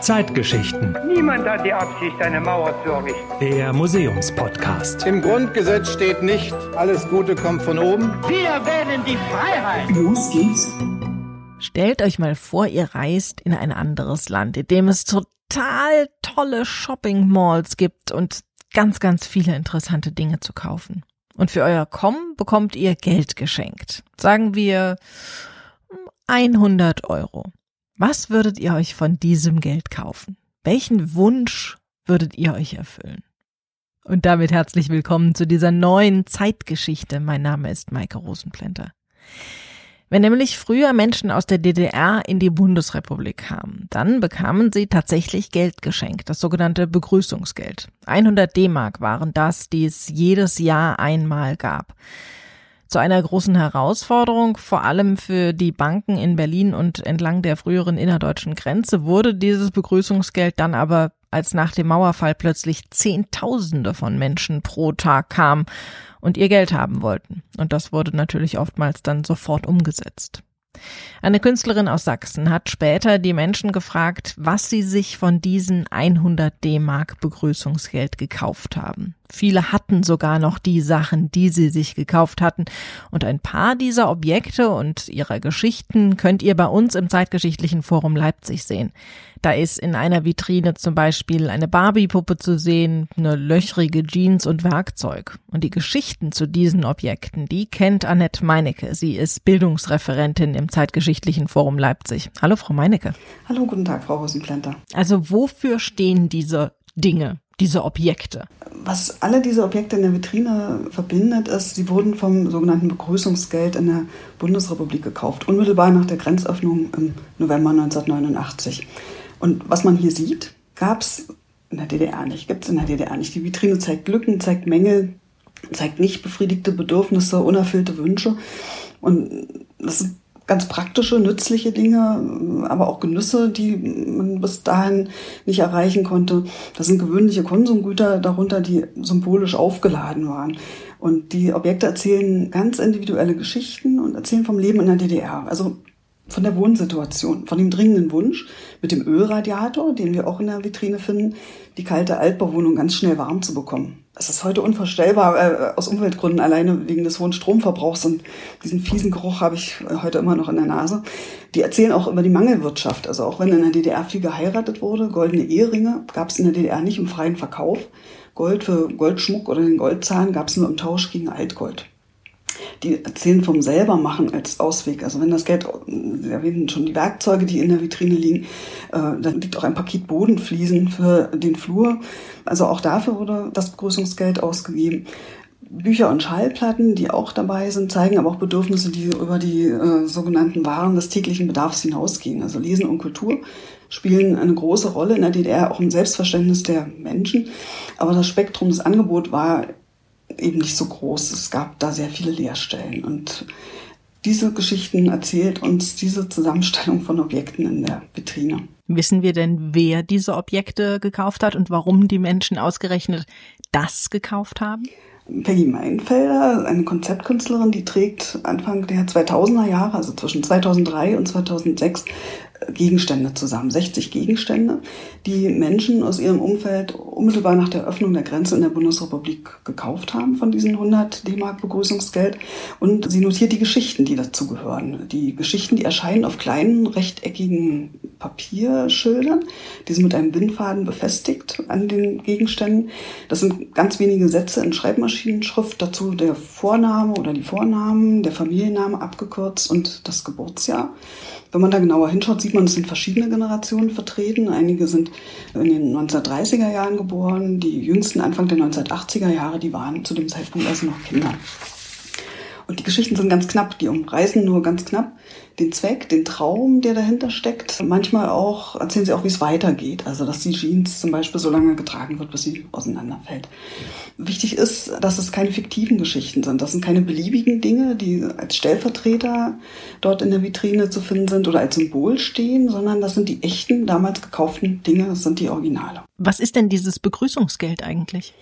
Zeitgeschichten. Niemand hat die Absicht, eine Mauer zu errichten. Der Museumspodcast. Im Grundgesetz steht nicht, alles Gute kommt von oben. Wir wählen die Freiheit. Los geht's. Stellt euch mal vor, ihr reist in ein anderes Land, in dem es total tolle Shopping Malls gibt und ganz, ganz viele interessante Dinge zu kaufen. Und für euer Kommen bekommt ihr Geld geschenkt. Sagen wir 100 Euro. Was würdet ihr euch von diesem Geld kaufen? Welchen Wunsch würdet ihr euch erfüllen? Und damit herzlich willkommen zu dieser neuen Zeitgeschichte. Mein Name ist Maike Rosenplenter. Wenn nämlich früher Menschen aus der DDR in die Bundesrepublik kamen, dann bekamen sie tatsächlich Geld geschenkt, das sogenannte Begrüßungsgeld. 100 D-Mark waren das, die es jedes Jahr einmal gab. Zu einer großen Herausforderung, vor allem für die Banken in Berlin und entlang der früheren innerdeutschen Grenze, wurde dieses Begrüßungsgeld dann aber, als nach dem Mauerfall plötzlich Zehntausende von Menschen pro Tag kamen und ihr Geld haben wollten. Und das wurde natürlich oftmals dann sofort umgesetzt. Eine Künstlerin aus Sachsen hat später die Menschen gefragt, was sie sich von diesen 100 D-Mark Begrüßungsgeld gekauft haben. Viele hatten sogar noch die Sachen, die sie sich gekauft hatten. Und ein paar dieser Objekte und ihrer Geschichten könnt ihr bei uns im Zeitgeschichtlichen Forum Leipzig sehen. Da ist in einer Vitrine zum Beispiel eine Barbie-Puppe zu sehen, eine löchrige Jeans und Werkzeug. Und die Geschichten zu diesen Objekten, die kennt Annette Meinecke. Sie ist Bildungsreferentin im Zeitgeschichtlichen Forum Leipzig. Hallo, Frau Meinecke. Hallo, guten Tag, Frau Rosenplanter. Also wofür stehen diese Dinge? Diese Objekte? Was alle diese Objekte in der Vitrine verbindet, ist, sie wurden vom sogenannten Begrüßungsgeld in der Bundesrepublik gekauft, unmittelbar nach der Grenzöffnung im November 1989. Und was man hier sieht, gab es in der DDR nicht, gibt es in der DDR nicht. Die Vitrine zeigt Lücken, zeigt Mängel, zeigt nicht befriedigte Bedürfnisse, unerfüllte Wünsche. Und das ist ganz praktische, nützliche Dinge, aber auch Genüsse, die man bis dahin nicht erreichen konnte. Das sind gewöhnliche Konsumgüter darunter, die symbolisch aufgeladen waren. Und die Objekte erzählen ganz individuelle Geschichten und erzählen vom Leben in der DDR. Also von der Wohnsituation, von dem dringenden Wunsch, mit dem Ölradiator, den wir auch in der Vitrine finden, die kalte Altbauwohnung ganz schnell warm zu bekommen. Es ist heute unvorstellbar, äh, aus Umweltgründen alleine wegen des hohen Stromverbrauchs und diesen fiesen Geruch habe ich heute immer noch in der Nase. Die erzählen auch über die Mangelwirtschaft. Also auch wenn in der DDR viel geheiratet wurde, goldene Eheringe gab es in der DDR nicht im freien Verkauf. Gold für Goldschmuck oder den Goldzahn gab es nur im Tausch gegen Altgold die erzählen vom selbermachen als Ausweg. Also wenn das Geld, Sie erwähnen schon die Werkzeuge, die in der Vitrine liegen, äh, dann liegt auch ein Paket Bodenfliesen für den Flur. Also auch dafür wurde das Begrüßungsgeld ausgegeben. Bücher und Schallplatten, die auch dabei sind, zeigen aber auch Bedürfnisse, die über die äh, sogenannten Waren des täglichen Bedarfs hinausgehen. Also Lesen und Kultur spielen eine große Rolle in der DDR, auch im Selbstverständnis der Menschen. Aber das Spektrum des Angebots war eben nicht so groß. Es gab da sehr viele Leerstellen. Und diese Geschichten erzählt uns diese Zusammenstellung von Objekten in der Vitrine. Wissen wir denn, wer diese Objekte gekauft hat und warum die Menschen ausgerechnet das gekauft haben? Peggy Meinfelder, eine Konzeptkünstlerin, die trägt Anfang der 2000er Jahre, also zwischen 2003 und 2006, Gegenstände zusammen, 60 Gegenstände, die Menschen aus ihrem Umfeld unmittelbar nach der Öffnung der Grenze in der Bundesrepublik gekauft haben von diesen 100 D-Mark Begrüßungsgeld. Und sie notiert die Geschichten, die dazu gehören. Die Geschichten, die erscheinen auf kleinen rechteckigen Papierschildern, die sind mit einem Bindfaden befestigt an den Gegenständen. Das sind ganz wenige Sätze in Schreibmaschinenschrift, dazu der Vorname oder die Vornamen, der Familienname abgekürzt und das Geburtsjahr. Wenn man da genauer hinschaut, sieht man, es sind verschiedene Generationen vertreten. Einige sind in den 1930er Jahren geboren, die jüngsten Anfang der 1980er Jahre, die waren zu dem Zeitpunkt also noch Kinder. Und die Geschichten sind ganz knapp, die umreißen nur ganz knapp den Zweck, den Traum, der dahinter steckt. Manchmal auch erzählen sie auch, wie es weitergeht. Also, dass die Jeans zum Beispiel so lange getragen wird, bis sie auseinanderfällt. Wichtig ist, dass es keine fiktiven Geschichten sind. Das sind keine beliebigen Dinge, die als Stellvertreter dort in der Vitrine zu finden sind oder als Symbol stehen, sondern das sind die echten, damals gekauften Dinge, das sind die Originale. Was ist denn dieses Begrüßungsgeld eigentlich?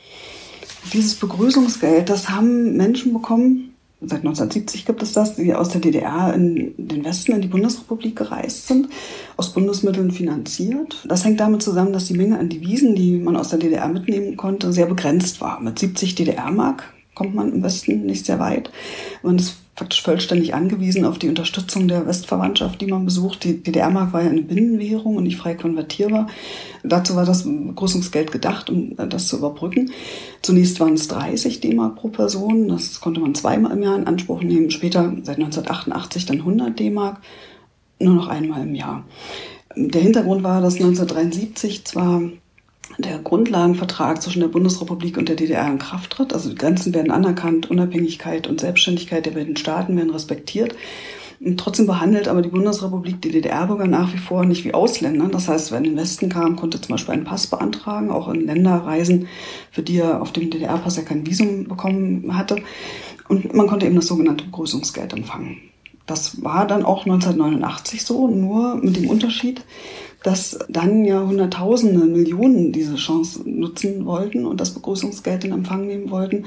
Dieses Begrüßungsgeld, das haben Menschen bekommen, seit 1970 gibt es das, die aus der DDR in den Westen, in die Bundesrepublik gereist sind, aus Bundesmitteln finanziert. Das hängt damit zusammen, dass die Menge an Devisen, die man aus der DDR mitnehmen konnte, sehr begrenzt war. Mit 70 DDR-Mark kommt man im Westen nicht sehr weit. Man ist faktisch vollständig angewiesen auf die Unterstützung der Westverwandtschaft, die man besucht. Die DDR-Mark war ja eine Binnenwährung und nicht frei konvertierbar. Dazu war das Begrüßungsgeld gedacht, um das zu überbrücken. Zunächst waren es 30 D-Mark pro Person. Das konnte man zweimal im Jahr in Anspruch nehmen. Später, seit 1988, dann 100 D-Mark. Nur noch einmal im Jahr. Der Hintergrund war, dass 1973 zwar der Grundlagenvertrag zwischen der Bundesrepublik und der DDR in Kraft tritt. Also die Grenzen werden anerkannt, Unabhängigkeit und Selbstständigkeit der beiden Staaten werden respektiert. Und trotzdem behandelt aber die Bundesrepublik die DDR-Bürger nach wie vor nicht wie Ausländer. Das heißt, wer in den Westen kam, konnte zum Beispiel einen Pass beantragen, auch in Länder reisen, für die er auf dem DDR-Pass ja kein Visum bekommen hatte. Und man konnte eben das sogenannte Begrüßungsgeld empfangen. Das war dann auch 1989 so, nur mit dem Unterschied, dass dann ja Hunderttausende, Millionen diese Chance nutzen wollten und das Begrüßungsgeld in Empfang nehmen wollten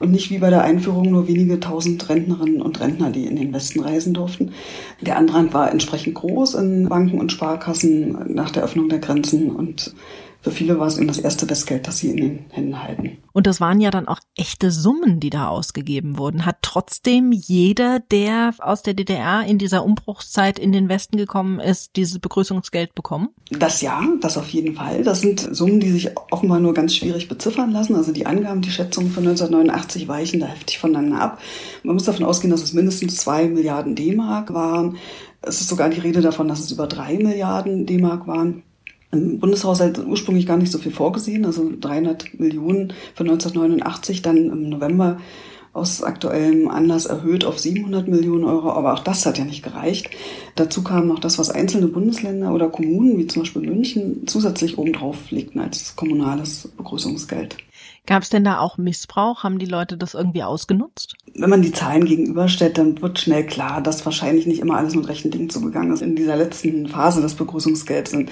und nicht wie bei der Einführung nur wenige tausend Rentnerinnen und Rentner, die in den Westen reisen durften. Der Andrang war entsprechend groß in Banken und Sparkassen nach der Öffnung der Grenzen und für viele war es eben das erste Bestgeld, das sie in den Händen halten. Und das waren ja dann auch echte Summen, die da ausgegeben wurden. Hat trotzdem jeder, der aus der DDR in dieser Umbruchszeit in den Westen gekommen ist, dieses Begrüßungsgeld bekommen? Das ja, das auf jeden Fall. Das sind Summen, die sich offenbar nur ganz schwierig beziffern lassen. Also die Angaben, die Schätzungen von 1989 weichen da heftig voneinander ab. Man muss davon ausgehen, dass es mindestens zwei Milliarden D-Mark waren. Es ist sogar die Rede davon, dass es über drei Milliarden D-Mark waren im Bundeshaushalt ursprünglich gar nicht so viel vorgesehen, also 300 Millionen für 1989, dann im November aus aktuellem Anlass erhöht auf 700 Millionen Euro, aber auch das hat ja nicht gereicht. Dazu kam noch das, was einzelne Bundesländer oder Kommunen, wie zum Beispiel München, zusätzlich obendrauf legten als kommunales Begrüßungsgeld. Gab es denn da auch Missbrauch? Haben die Leute das irgendwie ausgenutzt? Wenn man die Zahlen gegenüberstellt, dann wird schnell klar, dass wahrscheinlich nicht immer alles mit rechten Dingen zugegangen ist. In dieser letzten Phase des Begrüßungsgelds sind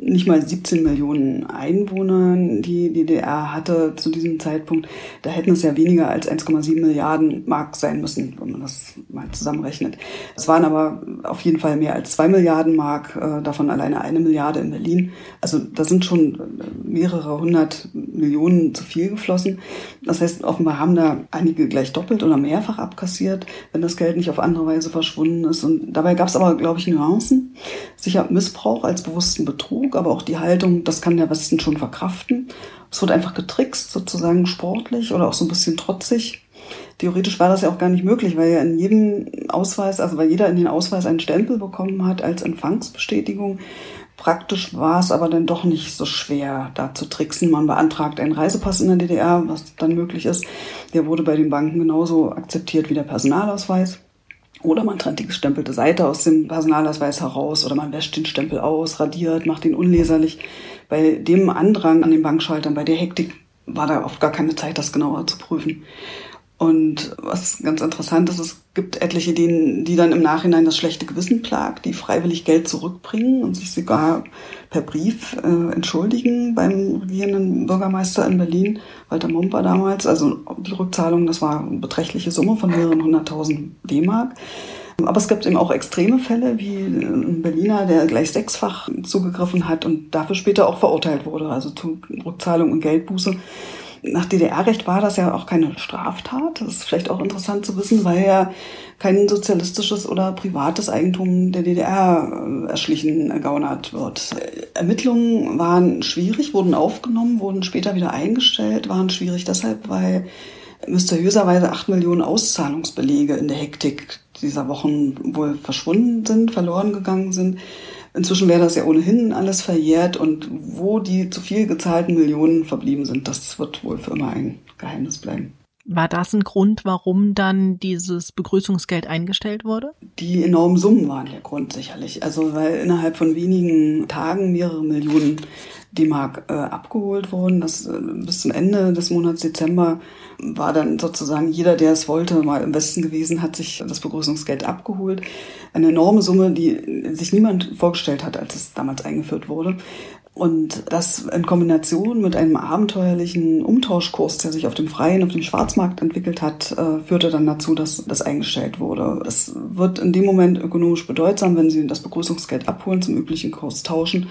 nicht mal 17 Millionen Einwohner, die die DDR hatte zu diesem Zeitpunkt. Da hätten es ja weniger als 1,7 Milliarden Mark sein müssen, wenn man das mal zusammenrechnet. Es waren aber auf jeden Fall mehr als zwei Milliarden Mark, äh, davon alleine eine Milliarde in Berlin. Also da sind schon mehrere hundert Millionen zu viel geflossen. Das heißt, offenbar haben da einige gleich doppelt oder mehrfach abkassiert, wenn das Geld nicht auf andere Weise verschwunden ist. Und dabei gab es aber, glaube ich, Nuancen. Sicher Missbrauch als bewussten Betrug, aber auch die Haltung, das kann der Westen schon verkraften. Es wird einfach getrickst, sozusagen sportlich oder auch so ein bisschen trotzig. Theoretisch war das ja auch gar nicht möglich, weil ja in jedem Ausweis, also weil jeder in den Ausweis einen Stempel bekommen hat als Empfangsbestätigung. Praktisch war es aber dann doch nicht so schwer, da zu tricksen. Man beantragt einen Reisepass in der DDR, was dann möglich ist. Der wurde bei den Banken genauso akzeptiert wie der Personalausweis. Oder man trennt die gestempelte Seite aus dem Personalausweis heraus oder man wäscht den Stempel aus, radiert, macht ihn unleserlich. Bei dem Andrang an den Bankschaltern, bei der Hektik war da oft gar keine Zeit, das genauer zu prüfen. Und was ganz interessant ist, es gibt etliche, denen, die dann im Nachhinein das schlechte Gewissen plagt, die freiwillig Geld zurückbringen und sich sogar per Brief äh, entschuldigen beim regierenden Bürgermeister in Berlin, Walter Mumper damals. Also die Rückzahlung, das war eine beträchtliche Summe von mehreren hunderttausend D-Mark. Aber es gibt eben auch extreme Fälle, wie ein Berliner, der gleich sechsfach zugegriffen hat und dafür später auch verurteilt wurde, also zu Rückzahlung und Geldbuße. Nach DDR-Recht war das ja auch keine Straftat. Das ist vielleicht auch interessant zu wissen, weil ja kein sozialistisches oder privates Eigentum der DDR äh, erschlichen, ergaunert wird. Ermittlungen waren schwierig, wurden aufgenommen, wurden später wieder eingestellt, waren schwierig deshalb, weil mysteriöserweise acht Millionen Auszahlungsbelege in der Hektik dieser Wochen wohl verschwunden sind, verloren gegangen sind. Inzwischen wäre das ja ohnehin alles verjährt und wo die zu viel gezahlten Millionen verblieben sind, das wird wohl für immer ein Geheimnis bleiben. War das ein Grund, warum dann dieses Begrüßungsgeld eingestellt wurde? Die enormen Summen waren der Grund sicherlich. Also weil innerhalb von wenigen Tagen mehrere Millionen D-Mark äh, abgeholt wurden. Das, äh, bis zum Ende des Monats Dezember war dann sozusagen jeder, der es wollte, mal im Westen gewesen, hat sich das Begrüßungsgeld abgeholt. Eine enorme Summe, die sich niemand vorgestellt hat, als es damals eingeführt wurde. Und das in Kombination mit einem abenteuerlichen Umtauschkurs, der sich auf dem freien, auf dem Schwarzmarkt entwickelt hat, äh, führte dann dazu, dass das eingestellt wurde. Es wird in dem Moment ökonomisch bedeutsam, wenn Sie das Begrüßungsgeld abholen, zum üblichen Kurs tauschen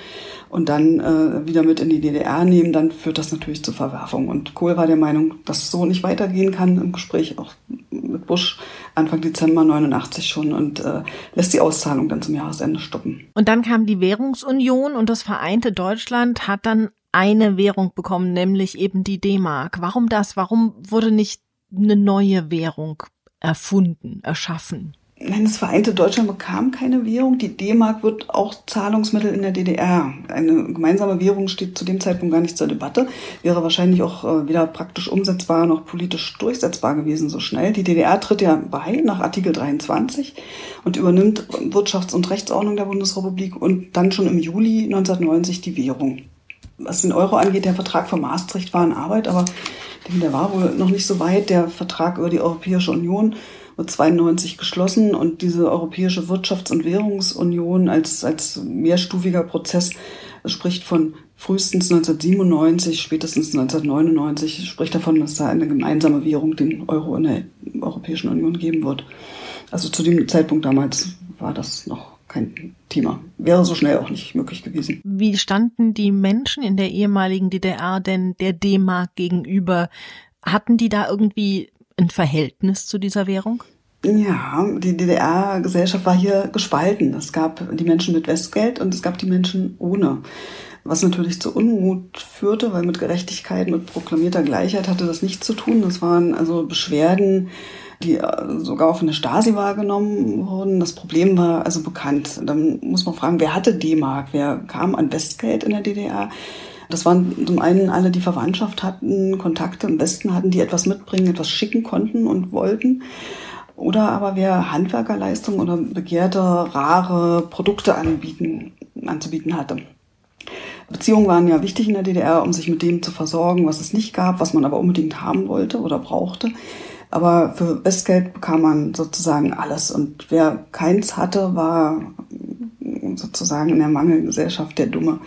und dann äh, wieder mit in die DDR nehmen, dann führt das natürlich zu Verwerfung. Und Kohl war der Meinung, dass so nicht weitergehen kann im Gespräch auch mit Bush Anfang Dezember 89 schon und äh, lässt die Auszahlung dann zum Jahresende stoppen. Und dann kam die Währungsunion und das vereinte Deutschland hat dann eine Währung bekommen, nämlich eben die D-Mark. Warum das? Warum wurde nicht eine neue Währung erfunden, erschaffen? Nein, das vereinte Deutschland bekam keine Währung. Die D-Mark wird auch Zahlungsmittel in der DDR. Eine gemeinsame Währung steht zu dem Zeitpunkt gar nicht zur Debatte. Wäre wahrscheinlich auch äh, weder praktisch umsetzbar noch politisch durchsetzbar gewesen so schnell. Die DDR tritt ja bei nach Artikel 23 und übernimmt Wirtschafts- und Rechtsordnung der Bundesrepublik und dann schon im Juli 1990 die Währung. Was den Euro angeht, der Vertrag von Maastricht war in Arbeit, aber der war wohl noch nicht so weit. Der Vertrag über die Europäische Union 92 geschlossen und diese Europäische Wirtschafts- und Währungsunion als, als mehrstufiger Prozess spricht von frühestens 1997, spätestens 1999, spricht davon, dass da eine gemeinsame Währung, den Euro in der Europäischen Union geben wird. Also zu dem Zeitpunkt damals war das noch kein Thema. Wäre so schnell auch nicht möglich gewesen. Wie standen die Menschen in der ehemaligen DDR denn der D-Mark gegenüber? Hatten die da irgendwie ein Verhältnis zu dieser Währung? Ja, die DDR-Gesellschaft war hier gespalten. Es gab die Menschen mit Westgeld und es gab die Menschen ohne. Was natürlich zu Unmut führte, weil mit Gerechtigkeit, mit proklamierter Gleichheit hatte das nichts zu tun. Das waren also Beschwerden, die äh, sogar von der Stasi wahrgenommen wurden. Das Problem war also bekannt. Dann muss man fragen, wer hatte D-Mark? Wer kam an Westgeld in der DDR? Das waren zum einen alle, die Verwandtschaft hatten, Kontakte im Westen hatten, die etwas mitbringen, etwas schicken konnten und wollten. Oder aber wer Handwerkerleistungen oder begehrte, rare Produkte anbieten, anzubieten hatte. Beziehungen waren ja wichtig in der DDR, um sich mit dem zu versorgen, was es nicht gab, was man aber unbedingt haben wollte oder brauchte. Aber für Westgeld bekam man sozusagen alles. Und wer keins hatte, war sozusagen in der Mangelgesellschaft der Dumme.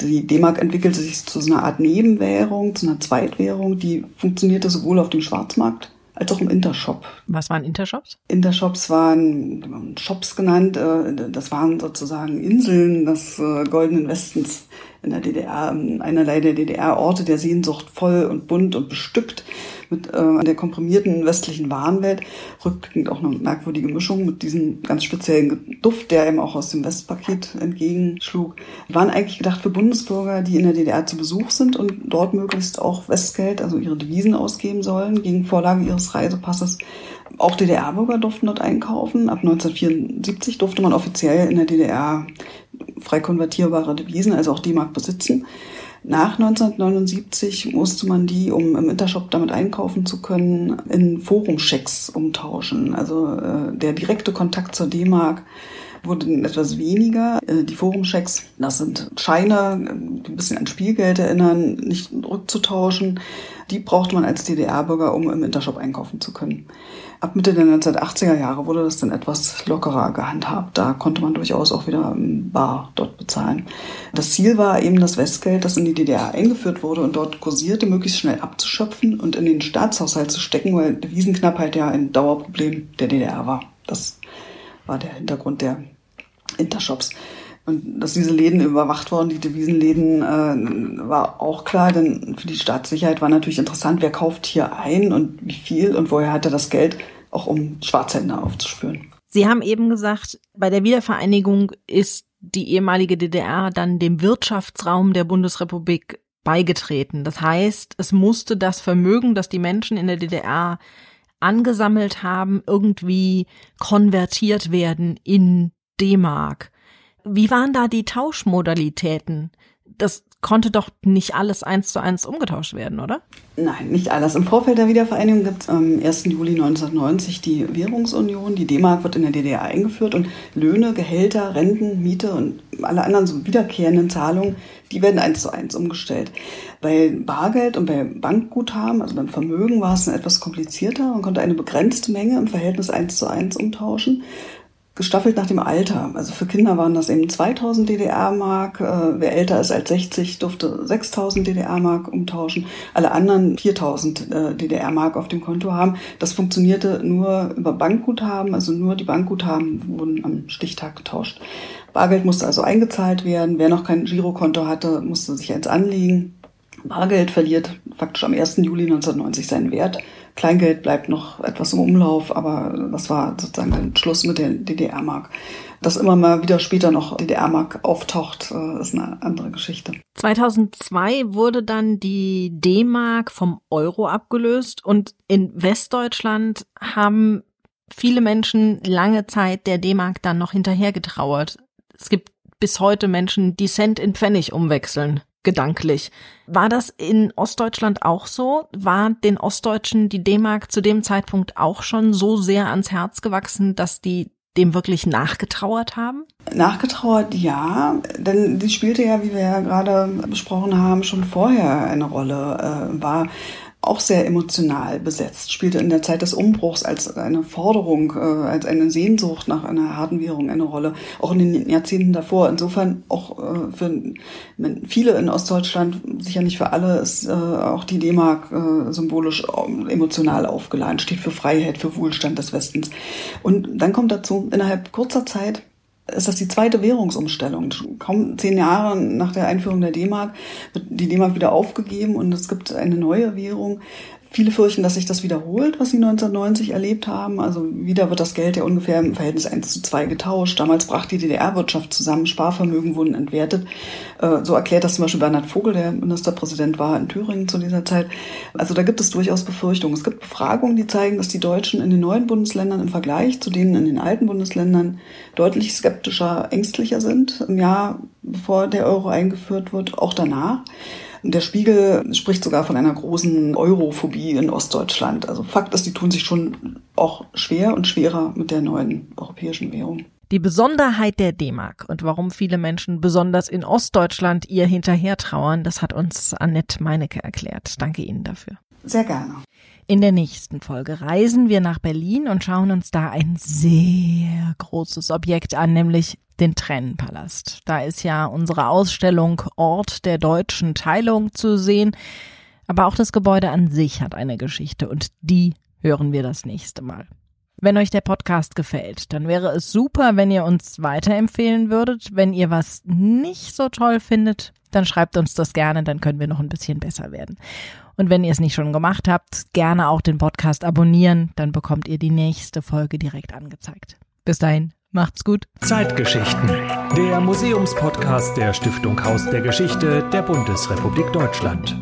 Die D-Mark entwickelte sich zu so einer Art Nebenwährung, zu einer Zweitwährung, die funktionierte sowohl auf dem Schwarzmarkt als auch im Intershop. Was waren Intershops? Intershops waren Shops genannt. Äh, das waren sozusagen Inseln des äh, Goldenen Westens in der DDR. Einerlei der DDR-Orte der Sehnsucht voll und bunt und bestückt mit äh, der komprimierten westlichen Warenwelt. Rückblickend auch eine merkwürdige Mischung mit diesem ganz speziellen Duft, der eben auch aus dem Westpaket entgegenschlug. Waren eigentlich gedacht für Bundesbürger, die in der DDR zu Besuch sind und dort möglichst auch Westgeld, also ihre Devisen ausgeben sollen, gegen Vorlage ihres Reisepasses. Auch DDR-Bürger durften dort einkaufen. Ab 1974 durfte man offiziell in der DDR frei konvertierbare Devisen, also auch D-Mark besitzen. Nach 1979 musste man die, um im Intershop damit einkaufen zu können, in Forumchecks umtauschen. Also äh, der direkte Kontakt zur D-Mark wurde etwas weniger. Äh, die Forumchecks, das sind Scheine, die ein bisschen an Spielgeld erinnern, nicht rückzutauschen. Die brauchte man als DDR-Bürger, um im Intershop einkaufen zu können. Ab Mitte der 1980er Jahre wurde das dann etwas lockerer gehandhabt. Da konnte man durchaus auch wieder bar dort bezahlen. Das Ziel war eben das Westgeld, das in die DDR eingeführt wurde und dort kursierte, möglichst schnell abzuschöpfen und in den Staatshaushalt zu stecken, weil Devisenknappheit ja ein Dauerproblem der DDR war. Das war der Hintergrund der Intershops. Und dass diese Läden überwacht wurden, die Devisenläden, äh, war auch klar, denn für die Staatssicherheit war natürlich interessant, wer kauft hier ein und wie viel und woher hat er das Geld, auch um Schwarzhändler aufzuspüren. Sie haben eben gesagt, bei der Wiedervereinigung ist die ehemalige DDR dann dem Wirtschaftsraum der Bundesrepublik beigetreten. Das heißt, es musste das Vermögen, das die Menschen in der DDR angesammelt haben, irgendwie konvertiert werden in D-Mark. Wie waren da die Tauschmodalitäten? Das konnte doch nicht alles eins zu eins umgetauscht werden, oder? Nein, nicht alles. Im Vorfeld der Wiedervereinigung gibt es am 1. Juli 1990 die Währungsunion. Die D-Mark wird in der DDR eingeführt und Löhne, Gehälter, Renten, Miete und alle anderen so wiederkehrenden Zahlungen, die werden eins zu eins umgestellt. Bei Bargeld und bei Bankguthaben, also beim Vermögen, war es etwas komplizierter. Man konnte eine begrenzte Menge im Verhältnis eins zu eins umtauschen. Gestaffelt nach dem Alter. Also für Kinder waren das eben 2000 DDR-Mark. Äh, wer älter ist als 60, durfte 6000 DDR-Mark umtauschen. Alle anderen 4000 äh, DDR-Mark auf dem Konto haben. Das funktionierte nur über Bankguthaben. Also nur die Bankguthaben wurden am Stichtag getauscht. Bargeld musste also eingezahlt werden. Wer noch kein Girokonto hatte, musste sich eins anlegen. Bargeld verliert faktisch am 1. Juli 1990 seinen Wert. Kleingeld bleibt noch etwas im Umlauf, aber das war sozusagen der Schluss mit der DDR-Mark. Dass immer mal wieder später noch DDR-Mark auftaucht, äh, ist eine andere Geschichte. 2002 wurde dann die D-Mark vom Euro abgelöst und in Westdeutschland haben viele Menschen lange Zeit der D-Mark dann noch hinterhergetrauert. Es gibt bis heute Menschen, die Cent in Pfennig umwechseln gedanklich. War das in Ostdeutschland auch so? War den Ostdeutschen die D-Mark zu dem Zeitpunkt auch schon so sehr ans Herz gewachsen, dass die dem wirklich nachgetrauert haben? Nachgetrauert, ja, denn die spielte ja, wie wir ja gerade besprochen haben, schon vorher eine Rolle, äh, war auch sehr emotional besetzt, spielte in der Zeit des Umbruchs als eine Forderung, äh, als eine Sehnsucht nach einer harten Währung eine Rolle, auch in den Jahrzehnten davor. Insofern auch äh, für viele in Ostdeutschland, sicher nicht für alle, ist äh, auch die D-Mark äh, symbolisch äh, emotional aufgeladen, steht für Freiheit, für Wohlstand des Westens. Und dann kommt dazu, innerhalb kurzer Zeit ist das die zweite Währungsumstellung. Kaum zehn Jahre nach der Einführung der D-Mark wird die D-Mark wieder aufgegeben und es gibt eine neue Währung, Viele fürchten, dass sich das wiederholt, was sie 1990 erlebt haben. Also wieder wird das Geld ja ungefähr im Verhältnis 1 zu 2 getauscht. Damals brach die DDR-Wirtschaft zusammen, Sparvermögen wurden entwertet. Äh, so erklärt das zum Beispiel Bernhard Vogel, der Ministerpräsident war in Thüringen zu dieser Zeit. Also da gibt es durchaus Befürchtungen. Es gibt Befragungen, die zeigen, dass die Deutschen in den neuen Bundesländern im Vergleich zu denen in den alten Bundesländern deutlich skeptischer, ängstlicher sind. Im Jahr bevor der Euro eingeführt wird, auch danach. Der Spiegel spricht sogar von einer großen Europhobie in Ostdeutschland. Also Fakt ist, die tun sich schon auch schwer und schwerer mit der neuen europäischen Währung. Die Besonderheit der D-Mark und warum viele Menschen besonders in Ostdeutschland ihr hinterher trauern, das hat uns Annette Meinecke erklärt. Danke Ihnen dafür. Sehr gerne. In der nächsten Folge reisen wir nach Berlin und schauen uns da ein sehr großes Objekt an, nämlich den Trennenpalast. Da ist ja unsere Ausstellung Ort der deutschen Teilung zu sehen. Aber auch das Gebäude an sich hat eine Geschichte und die hören wir das nächste Mal. Wenn euch der Podcast gefällt, dann wäre es super, wenn ihr uns weiterempfehlen würdet. Wenn ihr was nicht so toll findet, dann schreibt uns das gerne, dann können wir noch ein bisschen besser werden. Und wenn ihr es nicht schon gemacht habt, gerne auch den Podcast abonnieren, dann bekommt ihr die nächste Folge direkt angezeigt. Bis dahin, Macht's gut. Zeitgeschichten. Der Museumspodcast der Stiftung Haus der Geschichte der Bundesrepublik Deutschland.